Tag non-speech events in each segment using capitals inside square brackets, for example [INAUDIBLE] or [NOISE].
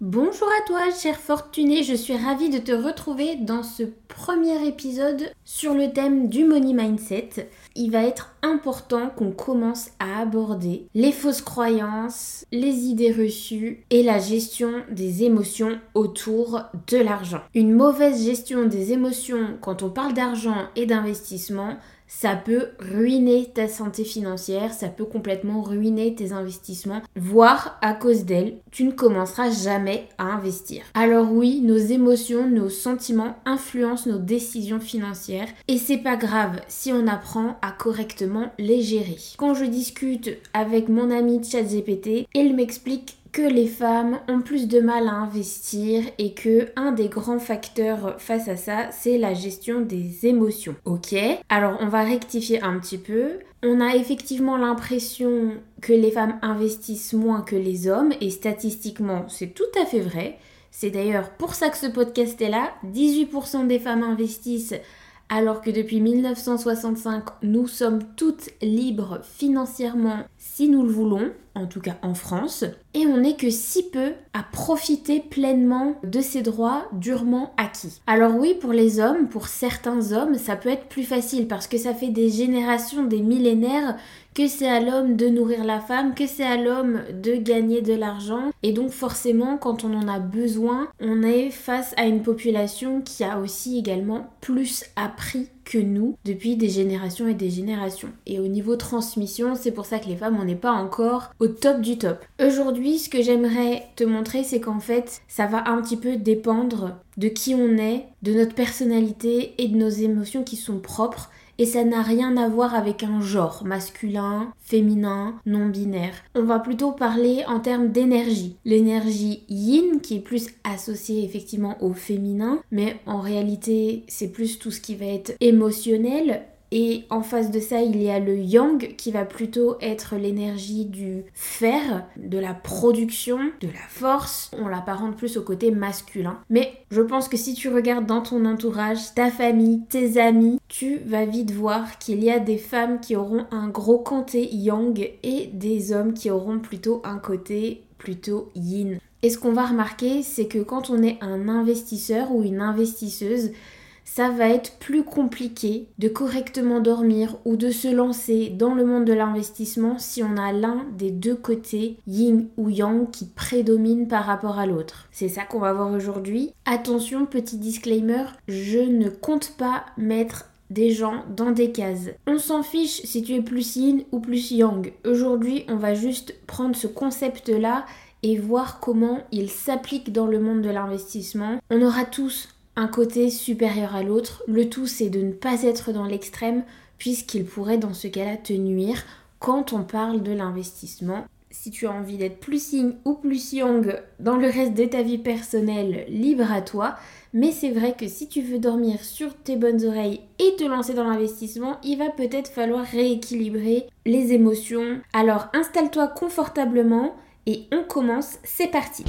Bonjour à toi, cher fortuné, je suis ravie de te retrouver dans ce premier épisode sur le thème du money mindset. Il va être important qu'on commence à aborder les fausses croyances, les idées reçues et la gestion des émotions autour de l'argent. Une mauvaise gestion des émotions quand on parle d'argent et d'investissement, ça peut ruiner ta santé financière, ça peut complètement ruiner tes investissements, voire à cause d'elle, tu ne commenceras jamais à investir. Alors oui, nos émotions, nos sentiments influencent nos décisions financières et c'est pas grave si on apprend à correctement les gérer. Quand je discute avec mon ami ChatGPT, il m'explique que les femmes ont plus de mal à investir et que un des grands facteurs face à ça, c'est la gestion des émotions. Ok? Alors on va rectifier un petit peu. On a effectivement l'impression que les femmes investissent moins que les hommes et statistiquement c'est tout à fait vrai. C'est d'ailleurs pour ça que ce podcast est là. 18% des femmes investissent alors que depuis 1965, nous sommes toutes libres financièrement si nous le voulons, en tout cas en France, et on n'est que si peu à profiter pleinement de ces droits durement acquis. Alors oui, pour les hommes, pour certains hommes, ça peut être plus facile parce que ça fait des générations, des millénaires que c'est à l'homme de nourrir la femme, que c'est à l'homme de gagner de l'argent. Et donc forcément, quand on en a besoin, on est face à une population qui a aussi également plus appris que nous depuis des générations et des générations. Et au niveau transmission, c'est pour ça que les femmes, on n'est pas encore au top du top. Aujourd'hui, ce que j'aimerais te montrer, c'est qu'en fait, ça va un petit peu dépendre de qui on est, de notre personnalité et de nos émotions qui sont propres et ça n'a rien à voir avec un genre masculin, féminin, non binaire. On va plutôt parler en termes d'énergie. L'énergie yin qui est plus associée effectivement au féminin, mais en réalité c'est plus tout ce qui va être émotionnel, et en face de ça, il y a le yang qui va plutôt être l'énergie du fer, de la production, de la force. On l'apparente plus au côté masculin. Mais je pense que si tu regardes dans ton entourage, ta famille, tes amis, tu vas vite voir qu'il y a des femmes qui auront un gros côté yang et des hommes qui auront plutôt un côté plutôt yin. Et ce qu'on va remarquer, c'est que quand on est un investisseur ou une investisseuse, ça va être plus compliqué de correctement dormir ou de se lancer dans le monde de l'investissement si on a l'un des deux côtés, yin ou yang, qui prédomine par rapport à l'autre. C'est ça qu'on va voir aujourd'hui. Attention, petit disclaimer, je ne compte pas mettre des gens dans des cases. On s'en fiche si tu es plus yin ou plus yang. Aujourd'hui, on va juste prendre ce concept-là et voir comment il s'applique dans le monde de l'investissement. On aura tous côté supérieur à l'autre. Le tout, c'est de ne pas être dans l'extrême, puisqu'il pourrait dans ce cas-là te nuire quand on parle de l'investissement. Si tu as envie d'être plus yin ou plus yang dans le reste de ta vie personnelle, libre à toi. Mais c'est vrai que si tu veux dormir sur tes bonnes oreilles et te lancer dans l'investissement, il va peut-être falloir rééquilibrer les émotions. Alors installe-toi confortablement et on commence, c'est parti.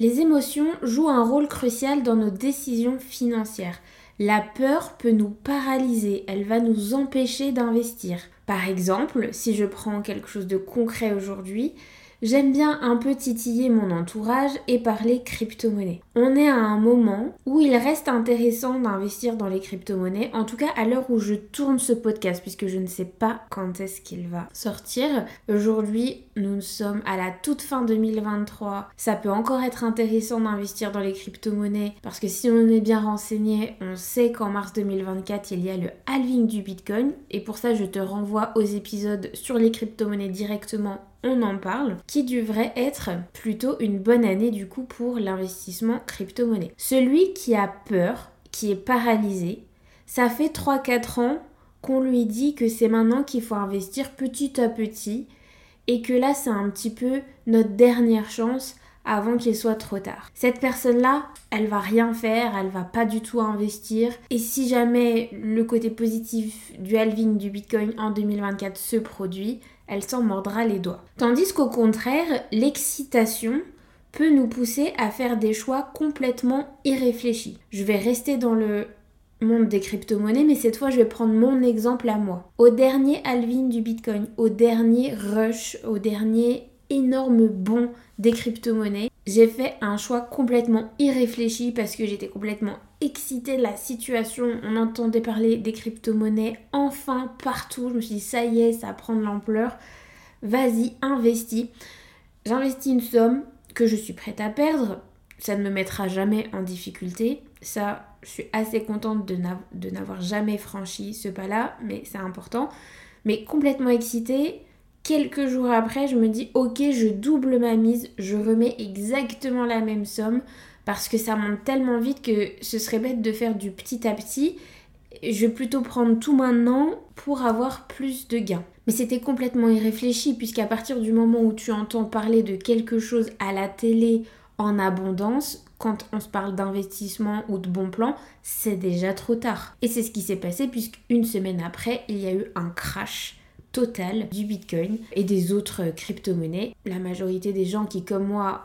Les émotions jouent un rôle crucial dans nos décisions financières. La peur peut nous paralyser, elle va nous empêcher d'investir. Par exemple, si je prends quelque chose de concret aujourd'hui, J'aime bien un peu titiller mon entourage et parler crypto-monnaie. On est à un moment où il reste intéressant d'investir dans les crypto-monnaies, en tout cas à l'heure où je tourne ce podcast, puisque je ne sais pas quand est-ce qu'il va sortir. Aujourd'hui, nous sommes à la toute fin 2023. Ça peut encore être intéressant d'investir dans les crypto-monnaies, parce que si on est bien renseigné, on sait qu'en mars 2024, il y a le halving du Bitcoin, et pour ça, je te renvoie aux épisodes sur les crypto-monnaies directement on en parle, qui devrait être plutôt une bonne année du coup pour l'investissement crypto-monnaie. Celui qui a peur, qui est paralysé, ça fait 3-4 ans qu'on lui dit que c'est maintenant qu'il faut investir petit à petit et que là c'est un petit peu notre dernière chance avant qu'il soit trop tard. Cette personne-là, elle va rien faire, elle va pas du tout investir. Et si jamais le côté positif du halving du Bitcoin en 2024 se produit, elle s'en mordra les doigts. Tandis qu'au contraire, l'excitation peut nous pousser à faire des choix complètement irréfléchis. Je vais rester dans le monde des crypto-monnaies, mais cette fois je vais prendre mon exemple à moi. Au dernier halving du Bitcoin, au dernier rush, au dernier énorme bond des crypto-monnaies. J'ai fait un choix complètement irréfléchi parce que j'étais complètement excitée de la situation. On entendait parler des crypto-monnaies enfin partout. Je me suis dit, ça y est, ça prend de l'ampleur. Vas-y, investis. J'investis une somme que je suis prête à perdre. Ça ne me mettra jamais en difficulté. Ça, je suis assez contente de n'avoir jamais franchi ce pas-là, mais c'est important. Mais complètement excitée, Quelques jours après, je me dis ok, je double ma mise, je remets exactement la même somme parce que ça monte tellement vite que ce serait bête de faire du petit à petit. Je vais plutôt prendre tout maintenant pour avoir plus de gains. Mais c'était complètement irréfléchi puisqu'à partir du moment où tu entends parler de quelque chose à la télé en abondance, quand on se parle d'investissement ou de bon plan, c'est déjà trop tard. Et c'est ce qui s'est passé puisqu'une semaine après, il y a eu un crash total du Bitcoin et des autres crypto-monnaies. La majorité des gens qui, comme moi,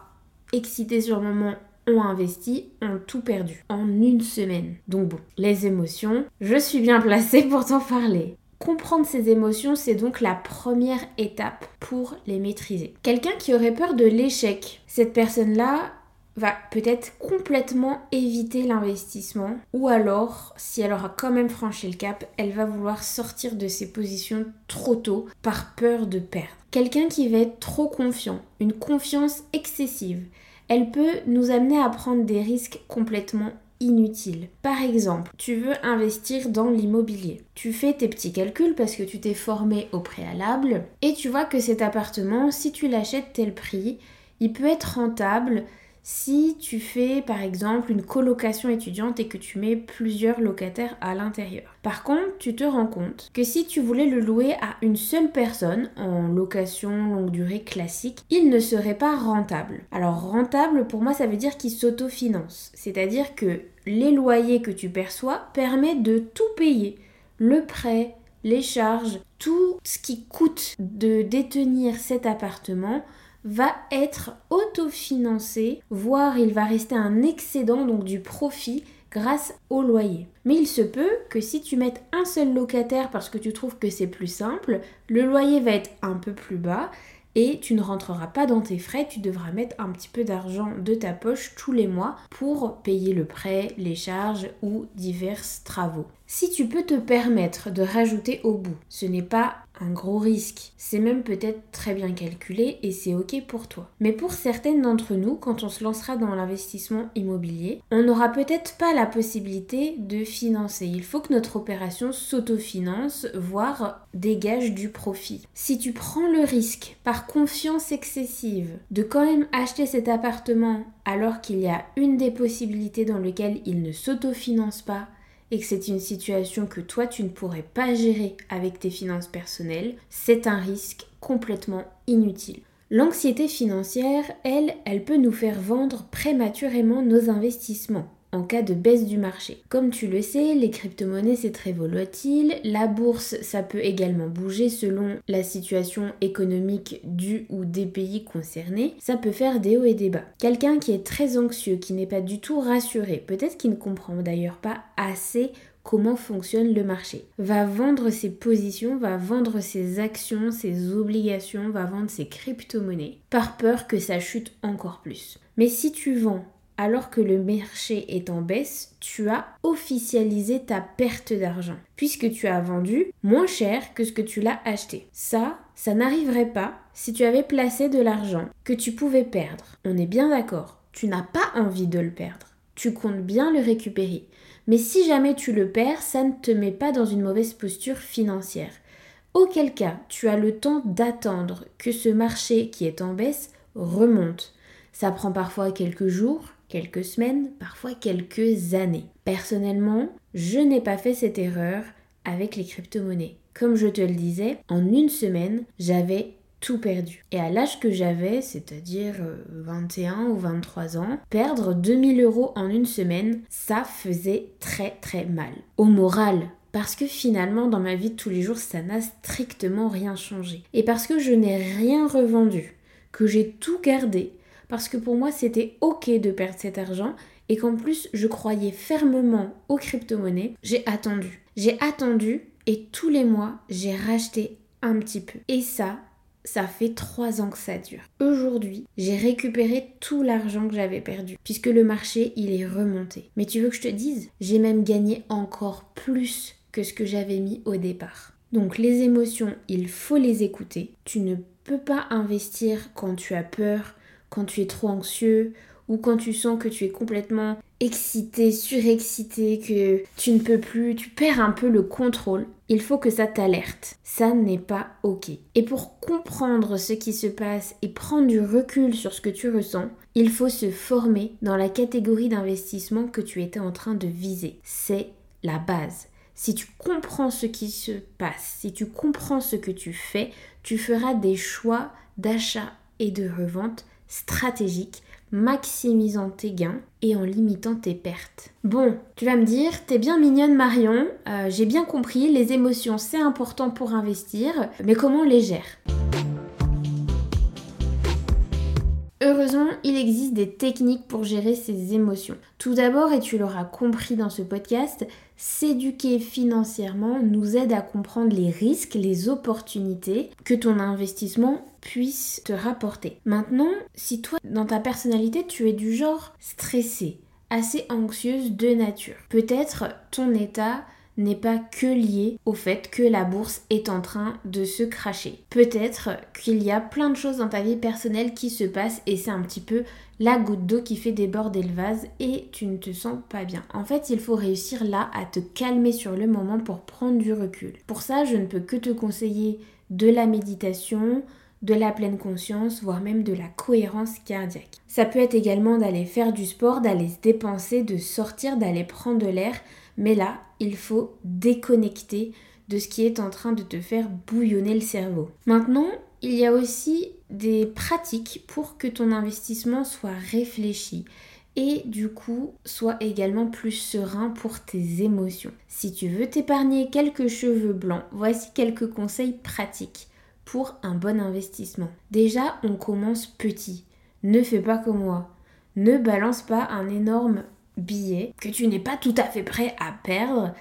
excités sur le moment, ont investi, ont tout perdu en une semaine. Donc bon, les émotions, je suis bien placée [LAUGHS] pour t'en parler. Comprendre ces émotions, c'est donc la première étape pour les maîtriser. Quelqu'un qui aurait peur de l'échec, cette personne-là, va peut-être complètement éviter l'investissement ou alors si elle aura quand même franchi le cap, elle va vouloir sortir de ses positions trop tôt par peur de perdre. Quelqu'un qui va être trop confiant, une confiance excessive, elle peut nous amener à prendre des risques complètement inutiles. Par exemple, tu veux investir dans l'immobilier. Tu fais tes petits calculs parce que tu t'es formé au préalable et tu vois que cet appartement, si tu l'achètes tel prix, il peut être rentable si tu fais par exemple une colocation étudiante et que tu mets plusieurs locataires à l'intérieur. Par contre, tu te rends compte que si tu voulais le louer à une seule personne en location longue durée classique, il ne serait pas rentable. Alors rentable pour moi ça veut dire qu'il s'autofinance, c'est-à-dire que les loyers que tu perçois permettent de tout payer. Le prêt, les charges, tout ce qui coûte de détenir cet appartement va être autofinancé, voire il va rester un excédent, donc du profit, grâce au loyer. Mais il se peut que si tu mettes un seul locataire parce que tu trouves que c'est plus simple, le loyer va être un peu plus bas et tu ne rentreras pas dans tes frais, tu devras mettre un petit peu d'argent de ta poche tous les mois pour payer le prêt, les charges ou divers travaux. Si tu peux te permettre de rajouter au bout, ce n'est pas un gros risque. C'est même peut-être très bien calculé et c'est ok pour toi. Mais pour certaines d'entre nous, quand on se lancera dans l'investissement immobilier, on n'aura peut-être pas la possibilité de financer. Il faut que notre opération s'autofinance, voire dégage du profit. Si tu prends le risque, par confiance excessive, de quand même acheter cet appartement alors qu'il y a une des possibilités dans lesquelles il ne s'autofinance pas, et que c'est une situation que toi tu ne pourrais pas gérer avec tes finances personnelles, c'est un risque complètement inutile. L'anxiété financière, elle, elle peut nous faire vendre prématurément nos investissements en cas de baisse du marché. Comme tu le sais, les crypto-monnaies c'est très volatile, la bourse ça peut également bouger selon la situation économique du ou des pays concernés, ça peut faire des hauts et des bas. Quelqu'un qui est très anxieux, qui n'est pas du tout rassuré, peut-être qu'il ne comprend d'ailleurs pas assez comment fonctionne le marché. Va vendre ses positions, va vendre ses actions, ses obligations, va vendre ses crypto-monnaies par peur que ça chute encore plus. Mais si tu vends alors que le marché est en baisse, tu as officialisé ta perte d'argent, puisque tu as vendu moins cher que ce que tu l'as acheté. Ça, ça n'arriverait pas si tu avais placé de l'argent que tu pouvais perdre. On est bien d'accord, tu n'as pas envie de le perdre. Tu comptes bien le récupérer. Mais si jamais tu le perds, ça ne te met pas dans une mauvaise posture financière. Auquel cas, tu as le temps d'attendre que ce marché qui est en baisse remonte. Ça prend parfois quelques jours, quelques semaines, parfois quelques années. Personnellement, je n'ai pas fait cette erreur avec les crypto-monnaies. Comme je te le disais, en une semaine, j'avais tout perdu. Et à l'âge que j'avais, c'est-à-dire 21 euh, ou 23 ans, perdre 2000 euros en une semaine, ça faisait très très mal. Au moral, parce que finalement dans ma vie de tous les jours ça n'a strictement rien changé. Et parce que je n'ai rien revendu, que j'ai tout gardé, parce que pour moi c'était ok de perdre cet argent et qu'en plus je croyais fermement aux crypto-monnaies, j'ai attendu. J'ai attendu et tous les mois j'ai racheté un petit peu. Et ça, ça fait trois ans que ça dure. Aujourd'hui, j'ai récupéré tout l'argent que j'avais perdu, puisque le marché, il est remonté. Mais tu veux que je te dise, j'ai même gagné encore plus que ce que j'avais mis au départ. Donc les émotions, il faut les écouter. Tu ne peux pas investir quand tu as peur, quand tu es trop anxieux ou quand tu sens que tu es complètement excité, surexcité, que tu ne peux plus, tu perds un peu le contrôle, il faut que ça t'alerte. Ça n'est pas ok. Et pour comprendre ce qui se passe et prendre du recul sur ce que tu ressens, il faut se former dans la catégorie d'investissement que tu étais en train de viser. C'est la base. Si tu comprends ce qui se passe, si tu comprends ce que tu fais, tu feras des choix d'achat et de revente stratégiques maximisant tes gains et en limitant tes pertes. Bon, tu vas me dire, t'es bien mignonne Marion, euh, j'ai bien compris, les émotions c'est important pour investir, mais comment on les gère? Il existe des techniques pour gérer ces émotions. Tout d'abord, et tu l'auras compris dans ce podcast, s'éduquer financièrement nous aide à comprendre les risques, les opportunités que ton investissement puisse te rapporter. Maintenant, si toi, dans ta personnalité, tu es du genre stressé, assez anxieuse de nature, peut-être ton état n'est pas que lié au fait que la bourse est en train de se cracher. Peut-être qu'il y a plein de choses dans ta vie personnelle qui se passent et c'est un petit peu la goutte d'eau qui fait déborder le vase et tu ne te sens pas bien. En fait, il faut réussir là à te calmer sur le moment pour prendre du recul. Pour ça, je ne peux que te conseiller de la méditation, de la pleine conscience, voire même de la cohérence cardiaque. Ça peut être également d'aller faire du sport, d'aller se dépenser, de sortir, d'aller prendre de l'air, mais là, il faut déconnecter de ce qui est en train de te faire bouillonner le cerveau. Maintenant, il y a aussi des pratiques pour que ton investissement soit réfléchi et du coup soit également plus serein pour tes émotions. Si tu veux t'épargner quelques cheveux blancs, voici quelques conseils pratiques pour un bon investissement. Déjà, on commence petit. Ne fais pas comme moi. Ne balance pas un énorme billet que tu n'es pas tout à fait prêt à perdre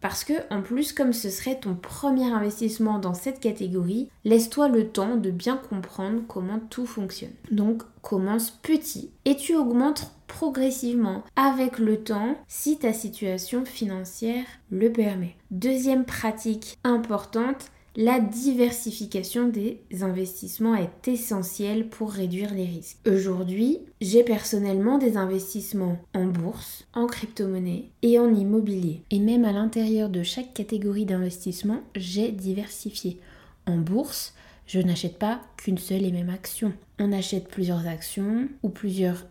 parce que en plus comme ce serait ton premier investissement dans cette catégorie, laisse-toi le temps de bien comprendre comment tout fonctionne. Donc commence petit et tu augmentes progressivement avec le temps si ta situation financière le permet. Deuxième pratique importante, la diversification des investissements est essentielle pour réduire les risques. Aujourd'hui, j'ai personnellement des investissements en bourse, en crypto-monnaie et en immobilier. Et même à l'intérieur de chaque catégorie d'investissement, j'ai diversifié. En bourse, je n'achète pas qu'une seule et même action. On achète plusieurs actions ou plusieurs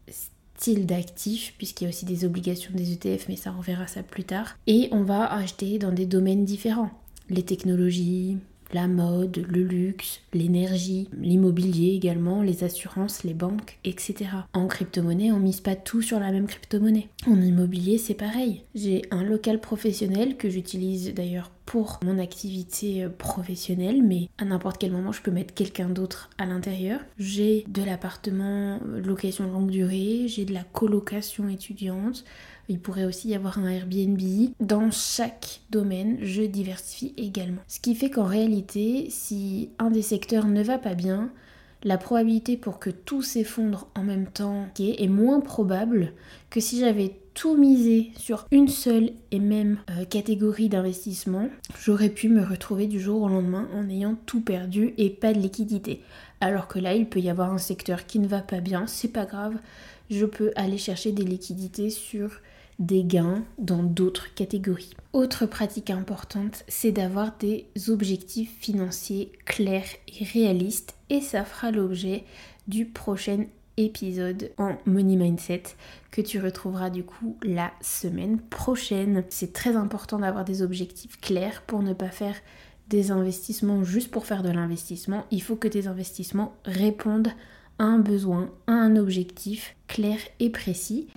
styles d'actifs, puisqu'il y a aussi des obligations des ETF, mais ça on verra ça plus tard. Et on va acheter dans des domaines différents. Les technologies, la mode, le luxe, l'énergie, l'immobilier également, les assurances, les banques, etc. En crypto-monnaie, on mise pas tout sur la même crypto-monnaie. En immobilier, c'est pareil. J'ai un local professionnel que j'utilise d'ailleurs pour mon activité euh, professionnelle, mais à n'importe quel moment, je peux mettre quelqu'un d'autre à l'intérieur. J'ai de l'appartement euh, location longue durée, j'ai de la colocation étudiante, il pourrait aussi y avoir un Airbnb. Dans chaque domaine, je diversifie également. Ce qui fait qu'en réalité, si un des secteurs ne va pas bien, la probabilité pour que tout s'effondre en même temps est moins probable que si j'avais tout misé sur une seule et même euh, catégorie d'investissement, j'aurais pu me retrouver du jour au lendemain en ayant tout perdu et pas de liquidité. Alors que là, il peut y avoir un secteur qui ne va pas bien, c'est pas grave, je peux aller chercher des liquidités sur des gains dans d'autres catégories. Autre pratique importante, c'est d'avoir des objectifs financiers clairs et réalistes et ça fera l'objet du prochain épisode en Money Mindset que tu retrouveras du coup la semaine prochaine. C'est très important d'avoir des objectifs clairs pour ne pas faire des investissements juste pour faire de l'investissement. Il faut que tes investissements répondent à un besoin, à un objectif clair et précis.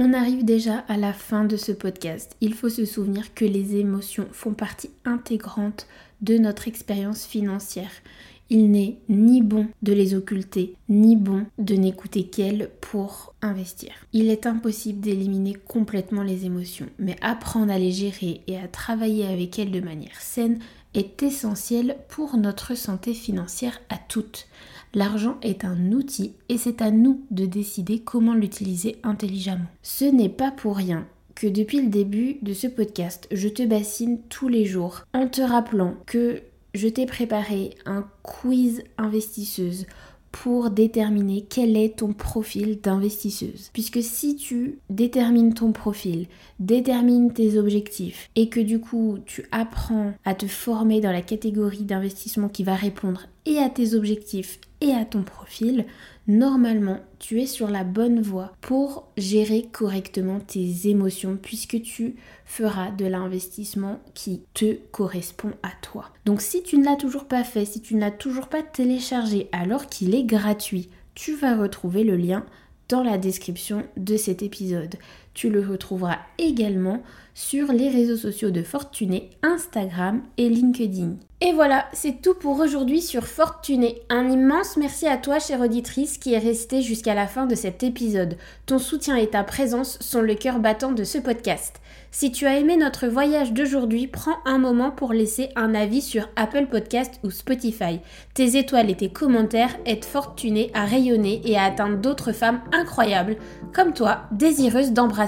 On arrive déjà à la fin de ce podcast. Il faut se souvenir que les émotions font partie intégrante de notre expérience financière. Il n'est ni bon de les occulter, ni bon de n'écouter qu'elles pour investir. Il est impossible d'éliminer complètement les émotions, mais apprendre à les gérer et à travailler avec elles de manière saine est essentiel pour notre santé financière à toutes. L'argent est un outil et c'est à nous de décider comment l'utiliser intelligemment. Ce n'est pas pour rien que depuis le début de ce podcast, je te bassine tous les jours en te rappelant que je t'ai préparé un quiz investisseuse pour déterminer quel est ton profil d'investisseuse. Puisque si tu détermines ton profil, détermines tes objectifs et que du coup tu apprends à te former dans la catégorie d'investissement qui va répondre et à tes objectifs et à ton profil, normalement tu es sur la bonne voie pour gérer correctement tes émotions puisque tu feras de l'investissement qui te correspond à toi. Donc si tu ne l'as toujours pas fait, si tu ne l'as toujours pas téléchargé alors qu'il est gratuit, tu vas retrouver le lien dans la description de cet épisode. Tu le retrouveras également sur les réseaux sociaux de Fortuné, Instagram et LinkedIn. Et voilà, c'est tout pour aujourd'hui sur Fortuné. Un immense merci à toi, chère auditrice, qui est restée jusqu'à la fin de cet épisode. Ton soutien et ta présence sont le cœur battant de ce podcast. Si tu as aimé notre voyage d'aujourd'hui, prends un moment pour laisser un avis sur Apple Podcast ou Spotify. Tes étoiles et tes commentaires aident Fortuné à rayonner et à atteindre d'autres femmes incroyables, comme toi, désireuses d'embrasser